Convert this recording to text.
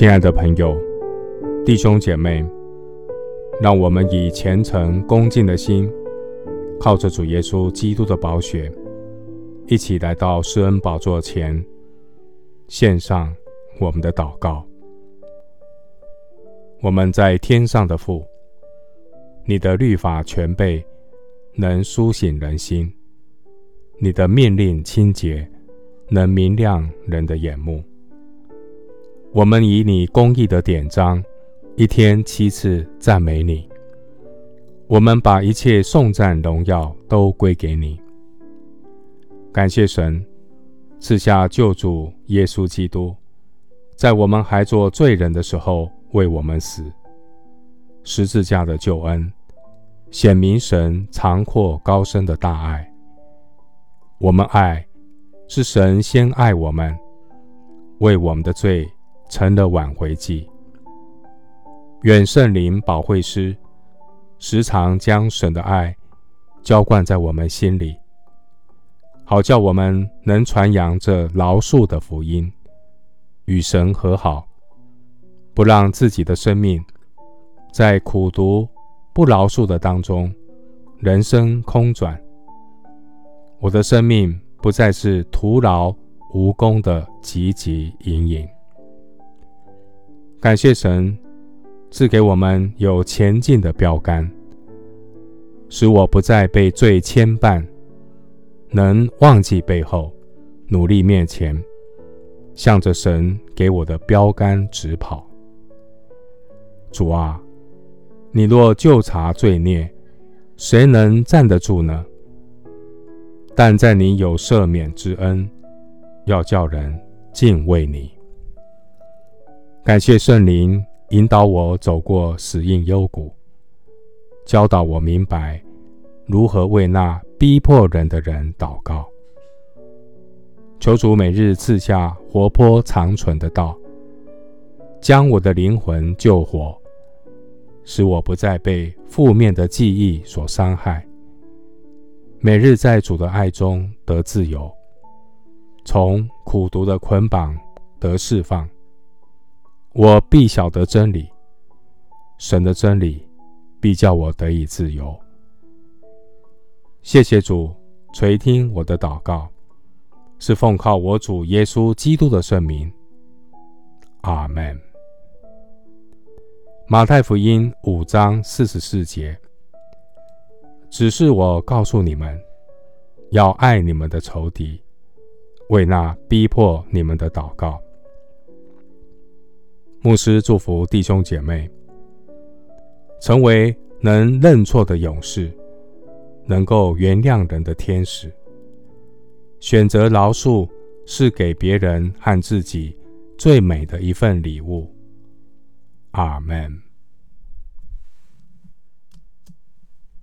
亲爱的朋友、弟兄姐妹，让我们以虔诚恭敬的心，靠着主耶稣基督的宝血，一起来到施恩宝座前，献上我们的祷告。我们在天上的父，你的律法全备，能苏醒人心；你的命令清洁，能明亮人的眼目。我们以你公义的典章，一天七次赞美你。我们把一切颂赞荣耀都归给你。感谢神赐下救主耶稣基督，在我们还做罪人的时候为我们死。十字架的救恩，显明神长阔高深的大爱。我们爱，是神先爱我们，为我们的罪。成了挽回剂。远圣灵保惠师时常将神的爱浇灌在我们心里，好叫我们能传扬这饶恕的福音，与神和好，不让自己的生命在苦读不饶恕的当中人生空转。我的生命不再是徒劳无功的汲汲营营。感谢神赐给我们有前进的标杆，使我不再被罪牵绊，能忘记背后，努力面前，向着神给我的标杆直跑。主啊，你若就查罪孽，谁能站得住呢？但在你有赦免之恩，要叫人敬畏你。感谢圣灵引导我走过死荫幽谷，教导我明白如何为那逼迫人的人祷告。求主每日赐下活泼长存的道，将我的灵魂救活，使我不再被负面的记忆所伤害。每日在主的爱中得自由，从苦毒的捆绑得释放。我必晓得真理，神的真理必叫我得以自由。谢谢主垂听我的祷告，是奉靠我主耶稣基督的圣名。阿门。马太福音五章四十四节，只是我告诉你们，要爱你们的仇敌，为那逼迫你们的祷告。牧师祝福弟兄姐妹，成为能认错的勇士，能够原谅人的天使。选择饶恕是给别人和自己最美的一份礼物。阿门。